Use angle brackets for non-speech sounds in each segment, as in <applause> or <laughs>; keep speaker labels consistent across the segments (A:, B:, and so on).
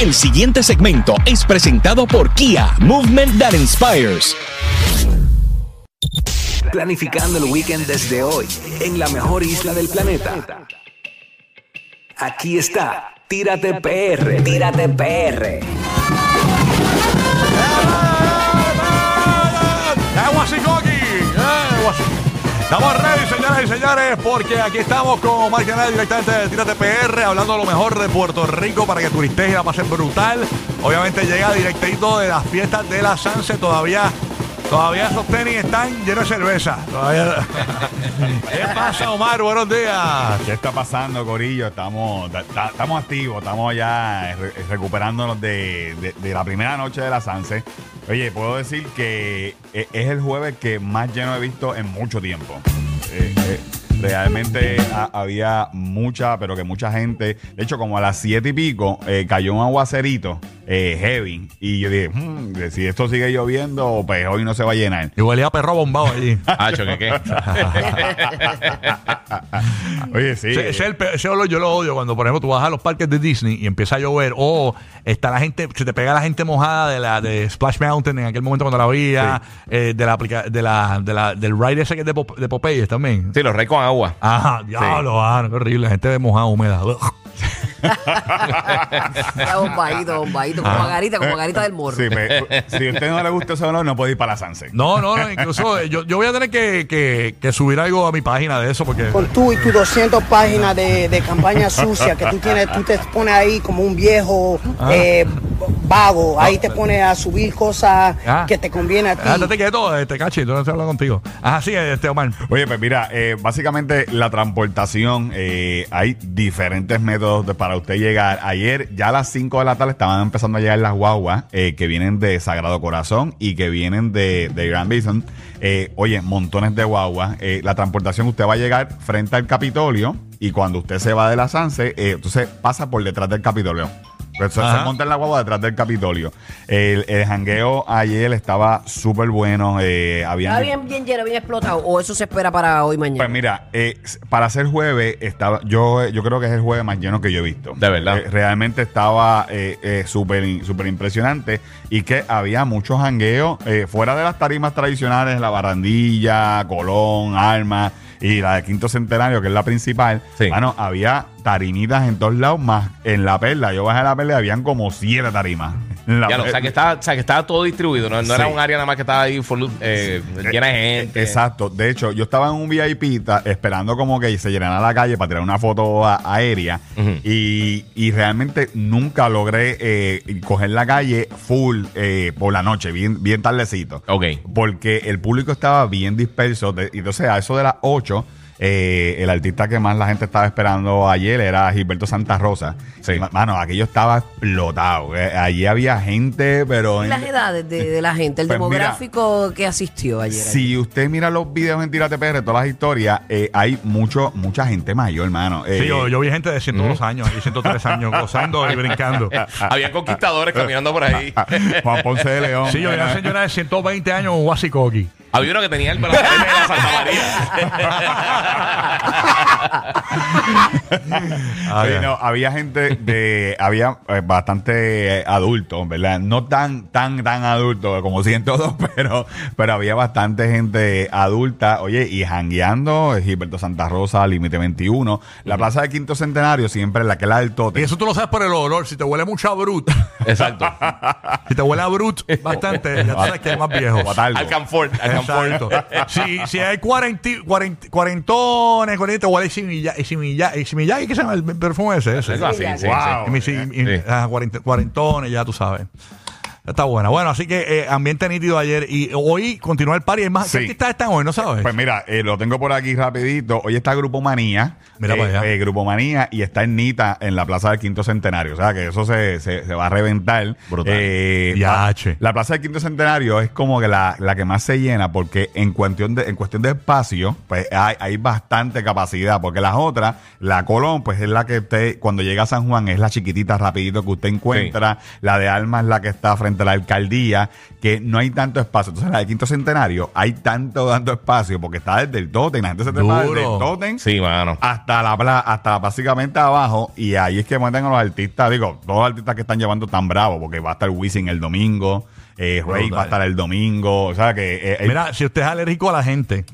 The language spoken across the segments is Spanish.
A: El siguiente segmento es presentado por Kia, Movement That Inspires.
B: Planificando el weekend desde hoy en la mejor isla del planeta. Aquí está, Tírate PR, Tírate PR.
C: Estamos ready, señoras y señores, porque aquí estamos con Mark Canal directamente de Tírate PR, hablando de lo mejor de Puerto Rico para que turistes y la pasen brutal. Obviamente llega directito de las fiestas de la Sanse, todavía Todavía esos tenis están llenos de cerveza. Todavía... <laughs> ¿Qué pasa, Omar? Buenos días.
D: ¿Qué está pasando, Corillo? Estamos, estamos activos, estamos ya recuperándonos de, la primera noche de la Sanse. Oye, puedo decir que e, es el jueves que más lleno he visto en mucho tiempo. Eh, eh, realmente había mucha, pero que mucha gente. De hecho, como a las siete y pico eh, cayó un aguacerito eh, heavy. Y yo dije, hmm, si esto sigue lloviendo, pues hoy no se va a llenar.
C: Y huele a perro bombado allí. <laughs>
E: Hacho, ¿qué qué? <laughs>
D: Oye, sí.
C: Ese, olor yo lo odio cuando, por ejemplo, tú vas a los parques de Disney y empieza a llover. O está la gente, se te pega la gente mojada de la de Splash Mountain en aquel momento cuando la veía. Eh, de la, de la, de la, del ride ese que es de, de Popeyes también.
E: Sí, los reyes con agua.
C: Ajá, diablo, ah, qué horrible. Gente mojada, húmeda.
F: Bombadito, bombadito, como garita, como garita del morro.
D: si a usted no le gusta ese olor, no puede ir para la Sanse.
C: No, no, no, incluso yo, yo voy a tener que, que, que, subir algo a mi página de eso porque...
G: Con tú y tus 200 páginas de, de campaña sucia que tú tienes, tú te pones ahí como un viejo ah. eh, vago, ahí te pones a subir cosas ah. que te conviene a ti.
C: Ah, te quedo, este cachi, no se habla contigo. Ajá, sí, este Omar.
D: Oye, pues mira, eh, básicamente la transportación, eh, hay diferentes métodos de, para usted llegar. Ayer, ya a las 5 de la tarde, estaban empezando a llegar las guaguas eh, que vienen de Sagrado Corazón y que vienen de, de Grand Bison. oye, montones de guaguas. la transportación, usted va a llegar frente al Capitolio y cuando usted se va de la Sanse, entonces pasa por detrás del Capitolio. Pues se, monta en la guagua detrás del Capitolio. El, el jangueo ayer estaba súper bueno. Eh,
F: ¿Estaba bien, bien lleno, bien explotado? ¿O eso se espera para hoy mañana?
D: Pues mira, eh, para ser jueves, estaba, yo, yo creo que es el jueves más lleno que yo he visto.
E: De verdad.
D: Eh, realmente estaba eh, súper súper impresionante y que había muchos jangueos fuera de las tarimas tradicionales, la barandilla, Colón, Alma y la de Quinto Centenario, que es la principal. Sí. Bueno, había tarimitas en todos lados, más en la perla. Yo bajé a la perla y habían como siete tarimas.
E: Ya, o, sea, que estaba, o sea, que estaba todo distribuido, no, no era un área nada más que estaba ahí eh, llena de gente.
D: Exacto. De hecho, yo estaba en un VIP esperando como que se llenara la calle para tirar una foto aérea y, y, realmente nunca logré eh, coger la calle full eh, por la noche, bien, bien tardecito.
E: Ok.
D: Porque el público estaba bien disperso. y entonces, a eso de las 8 eh, el artista que más la gente estaba esperando ayer era Gilberto Santa Rosa. Sí. Mano, aquello estaba explotado. Eh, allí había gente, pero.
F: ¿Y las edades de, la gente? El pues demográfico que asistió ayer.
D: Si usted mira los videos en Tírate PR, todas las historias, eh, hay mucho, mucha gente mayor, hermano.
C: sí, yo, vi gente de 102 años y 103 años gozando y brincando. <laughs>
E: Había conquistadores caminando por ahí. <laughs>
D: Juan Ponce de León.
C: Sí, yo vi una señora de 120 años en Huasicoqui.
E: Había uno que tenía el de la Santa
D: María. <laughs> no, había gente de. Había eh, bastante adultos, ¿verdad? No tan, tan, tan adultos como 102, <laughs> pero, pero había bastante gente adulta. Oye, y jangueando, Gilberto Santa Rosa, Límite 21. La plaza de Quinto Centenario siempre es la que la del tote.
C: Y eso tú lo sabes por el olor. Si te huele mucho a brut.
E: Exacto.
C: si te huele a brut bastante, ya sabes que es más viejo.
E: Al confort.
C: Exacto. si, si hay cuarenti, cuarentones, cuarenta, igual hay similla, y similla, y similla, ¿qué se llama el perfume ese? ese.
E: Eso así, sí, wow.
C: sí. Ah, cuarentones, ya tú sabes. Está buena. Bueno, así que eh, ambiente nítido ayer y hoy continúa el party. Es más, ¿qué artistas están hoy? ¿No sabes?
D: Pues mira, eh, lo tengo por aquí rapidito. Hoy está Grupo Manía.
C: Mira para allá.
D: Eh, Grupo Manía y está en Nita en la Plaza del Quinto Centenario. O sea, que eso se, se, va a reventar.
C: Brutal.
D: la, la, Plaza del Quinto Centenario es como que la, la, que más se llena porque en cuestión de, en cuestión de espacio, pues hay, hay bastante capacidad. Porque las otras, la Colón, pues es la que usted, cuando llega a San Juan, es la chiquitita rapidito que usted encuentra. La de Alma es la que está frente ante la alcaldía que no hay tanto espacio. Entonces, en la de Quinto Centenario hay tanto, tanto espacio porque está desde el Totem, la gente se trepa desde el. Totem
E: Sí, mano.
D: hasta la pla- hasta básicamente abajo y ahí es que meten a los artistas, digo, todos los artistas que están llevando tan bravos porque va a estar Wisin el domingo, eh, Rey va a estar el domingo, o sea que eh, el-
C: Mira, si usted es alérgico a la gente.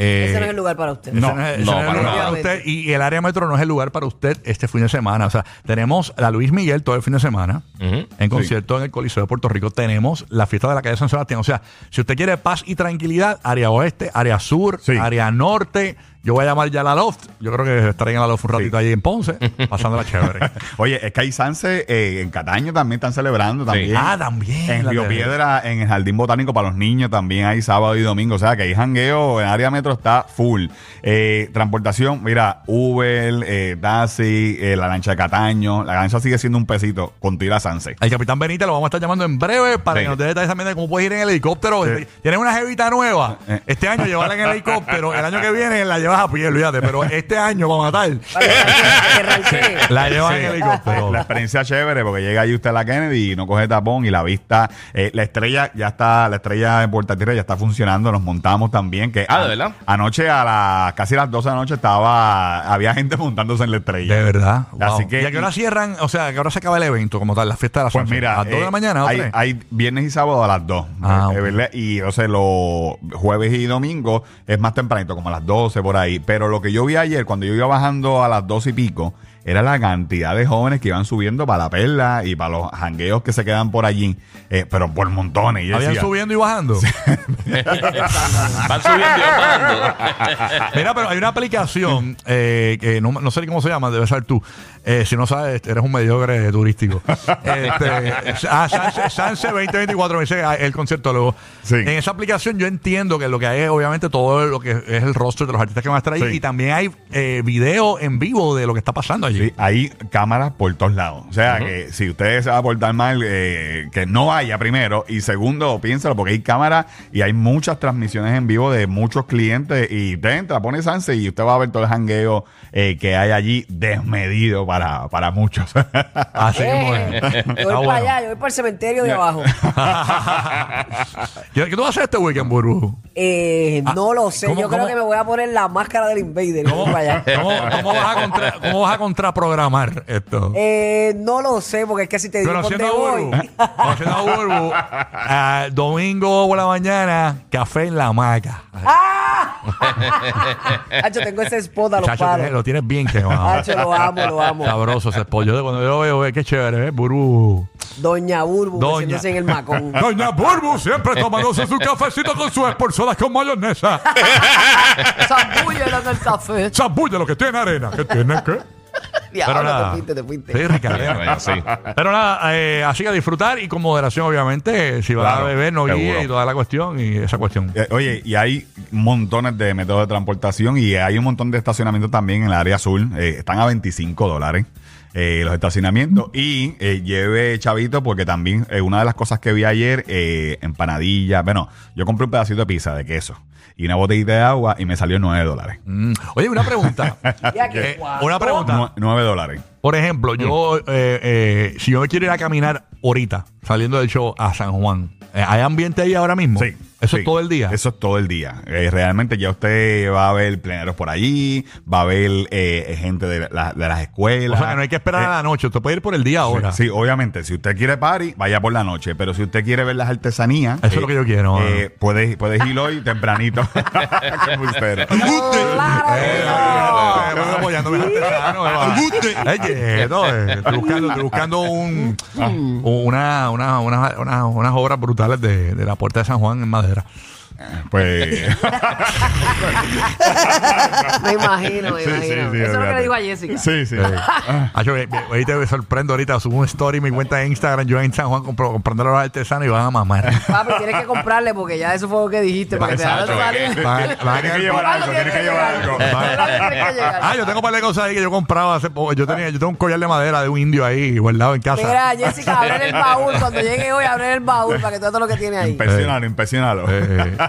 C: Eh,
F: Ese no es el lugar para usted.
C: ese
D: No,
C: no es- ese
E: no,
C: no es el lugar para usted y el área metro no es el lugar para usted este fin de semana. O sea, tenemos la Luis Miguel todo el fin de semana en concierto en el Coliseo de Puerto Rico. Tenemos la fiesta de la calle San Sebastián. O sea, si usted quiere paz y tranquilidad, área oeste, área sur,
D: Sí.
C: área norte. Yo voy a llamar ya a la Loft. Yo creo que estaré en la Loft un ratito allí en Ponce, <laughs> pasándola chévere.
D: Oye, es que hay Sanse eh, en Cataño también están celebrando también.
C: Ah, también.
D: En
C: La
D: Río Piedra, en el Jardín Botánico para los niños también hay sábado y domingo. O sea que hay jangueo, en área metro está full. Eh, transportación, mira, Uber, eh, taxi, eh, la lancha de Cataño. La lancha sigue siendo un pesito con tira Sanse.
C: El capitán Benítez lo vamos a estar llamando en breve para
D: Sí.
C: que nos dé detalles también de cómo puedes ir en el helicóptero. Tienes una jevita nueva. Este año llevarla en el helicóptero. El año que viene la llevas a pie, olvídate. Pero este año, matar, <laughs>
F: que arranque- que arranque.
C: la llevas
D: Sí.
C: en el helicóptero.
D: La experiencia chévere porque llega ahí usted a la Kennedy y no coge tapón y la vista, eh, la estrella ya está, la estrella en Puerta Tierra ya está funcionando, nos montamos también. Que
E: Ah, ¿de
D: a-
E: verdad?
D: Anoche a las casi a las 12 de la noche estaba, había gente montándose en la estrella.
C: De verdad.
D: Así
C: Wow.
D: que-
C: ¿Y a qué hora cierran? O sea, ¿a qué hora se acaba el evento como tal? La fiesta de la
D: Pues mira,
C: ¿A las 2 de
D: eh,
C: la mañana o
D: hay, viernes y sábado a las 2.
C: Ah,
D: eh. Y o sea, los jueves y domingo es más tempranito, como a las 12 por ahí. Pero lo que yo vi ayer, cuando yo iba bajando a las 12 y pico, era la cantidad de jóvenes que iban subiendo para la perla y para los jangueos que se quedan por allí, eh, pero por montones. Y yo
C: ¿Habían
D: decía,
C: subiendo y bajando? <laughs>
E: Van subiendo y bajando.
C: Mira, pero hay una aplicación eh, que no, no sé ni cómo se llama, debe ser tú. Eh, si no sabes, eres un mediocre turístico. <laughs> este, ah, Sanse, Sanse 2024, me dice ah, el concierto luego.
D: Sí.
C: En esa aplicación yo entiendo que lo que hay es obviamente todo lo que es el rostro de los artistas que van a estar ahí
D: Sí.
C: y también hay eh, video en vivo de lo que está pasando allí.
D: Sí, hay cámaras por todos lados. O sea, que si usted se va a portar mal, eh, que no vaya primero. Y segundo, piénsalo, porque hay cámaras y hay muchas transmisiones en vivo de muchos clientes. Y usted entra, pone Sanse y usted va a ver todo el jangueo eh, que hay allí desmedido para, para muchos. <laughs>
C: Así mismo es.
F: Eh, yo voy para
C: bueno.
F: allá, yo voy para el cementerio de abajo. <laughs>
C: ¿Qué qué tú vas a hacer este weekend, Burbu?
F: Eh, no lo sé,
C: ¿cómo-
F: yo creo
C: cómo?
F: que me voy a poner la máscara del invader. y voy para allá.
C: ¿Cómo, cómo vas a contra- cómo vas a contraprogramar esto?
F: Eh, no lo sé, porque es que si te digo dónde
C: Conociendo a
F: voy.
C: Burbu, conociendo a Burbu, <laughs> ah, domingo por la mañana, café en la hamaca.
F: Hacho, tengo ese spot a los
C: Chacho,
F: palos.
C: tienes- lo tienes bien quemado.
F: Hacho, lo amo, lo amo.
C: Sabroso ese pollo. Yo Cuando yo lo veo, eh, qué chévere, ¿eh? Burbu.
F: Doña Burbu,
C: Doña.
F: metiéndose en el macón. <laughs>
C: Doña Burbu siempre tomándose su cafecito con sus esporzadas con mayonesa. <laughs>
F: Zambúllelo en el café.
C: Zambulle lo que tiene arena. ¿Qué tiene qué?
F: Diablo,
C: nada.
F: te fuiste, te fuiste.
C: Sí, Ricardo.
E: Sí.
C: Pero nada, eh, así que a disfrutar y con moderación, obviamente. Si vas
D: Claro,
C: a beber, no guíe
D: seguro.
C: y toda la cuestión y esa cuestión.
D: Eh, Oye, y hay montones de métodos de transportación y hay un montón de estacionamientos también en el área azul. Eh, están a 25 dólares eh, los estacionamientos. Y eh, lleve chavito porque también eh, una de las cosas que vi ayer, eh, empanadilla. Bueno, yo compré un pedacito de pizza de queso y una botellita de agua y me salió 9 dólares.
C: Mm. Oye, una pregunta. <laughs> Una pregunta.
D: Nue- 9 dólares.
C: Por ejemplo, yo, eh, eh, si yo me quiero ir a caminar ahorita, saliendo del show a San Juan, ¿hay ambiente ahí ahora mismo?
D: Sí.
C: ¿Eso
D: sí.
C: es todo el día?
D: Eso es todo el día. Eh, realmente ya usted va a ver pleneros por allí, va a ver eh, gente de, la- de las
C: o
D: escuelas.
C: sea, que no hay que esperar
D: Eh,
C: a la noche, usted puede ir por el día ahora.
D: Sí, obviamente. Si usted quiere party, vaya por la noche. Pero si usted quiere ver las artesanías.
C: Eso es lo que yo quiero,
D: eh, puedes, puedes ir hoy tempranito.
C: Eh, eh, eh. Eh, eh, buscando, estoy buscando un, una, una, una- una- unas obras brutales de, de la puerta de San Juan en hra.
D: Pues.
F: Me imagino, me
D: Sí,
F: imagino.
D: sí, sí,
F: Eso es lo que le digo a Jessica.
D: sí, sí.
C: Ah, yo, eh, ahí te sorprendo ahorita, subo un story en mi cuenta de Instagram, yo en San Juan compro, comprando los artesanos y van a mamar.
F: Papi, tienes que comprarle porque ya eso fue lo que dijiste para que te hagas salir.
C: Van a- van a
D: Tiene que llevar
F: ¿Cuándo
D: algo, tiene que llevar algo.
F: ¿Cuándo tienes?
C: Ah, yo tengo un par de cosas ahí que yo compraba hace poco. Yo tenía, yo tengo un collar de madera de un indio ahí guardado en casa.
F: Mira, Jessica, abre el baúl. Cuando llegue hoy, abre el baúl para que todo lo que tiene ahí.
D: Impresionalo, impresionalo.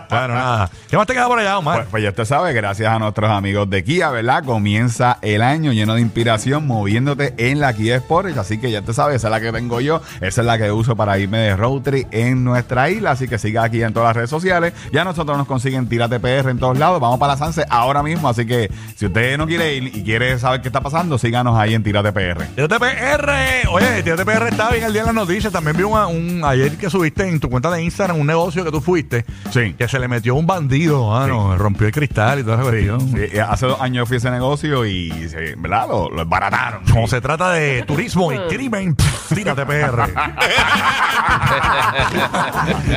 C: Bueno, nada. ¿Qué más te queda por allá, Omar?
D: Pues, pues ya usted sabe, gracias a nuestros amigos de Kia, ¿verdad? Comienza el año lleno de inspiración moviéndote en la Kia Sportage. Así que ya te sabes, esa es la que tengo yo, esa es la que uso para irme de road trip en nuestra isla. Así que siga aquí en todas las redes sociales. Ya nosotros nos consiguen Tírate PR en todos lados. Vamos para la Sanse ahora mismo. Así que si usted no quiere ir y quiere saber qué está pasando, síganos ahí en Tírate PR.
C: Tírate PR. Oye, Tírate PR está bien el día de las noticias. También vi una- un, ayer que subiste en tu cuenta de Instagram un negocio que tú fuiste.
D: Sí.
C: Que se le metió un bandido, mano. Rompió el cristal y esa cuestión.
D: Sí, eh, hace dos años fui a ese negocio y, ¿verdad? Lo, lo desbarataron.
C: Como se trata de turismo y <laughs> crimen, pff, tírate PR. <laughs>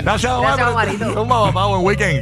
C: Gracias, Omar. Un mamá, buen weekend.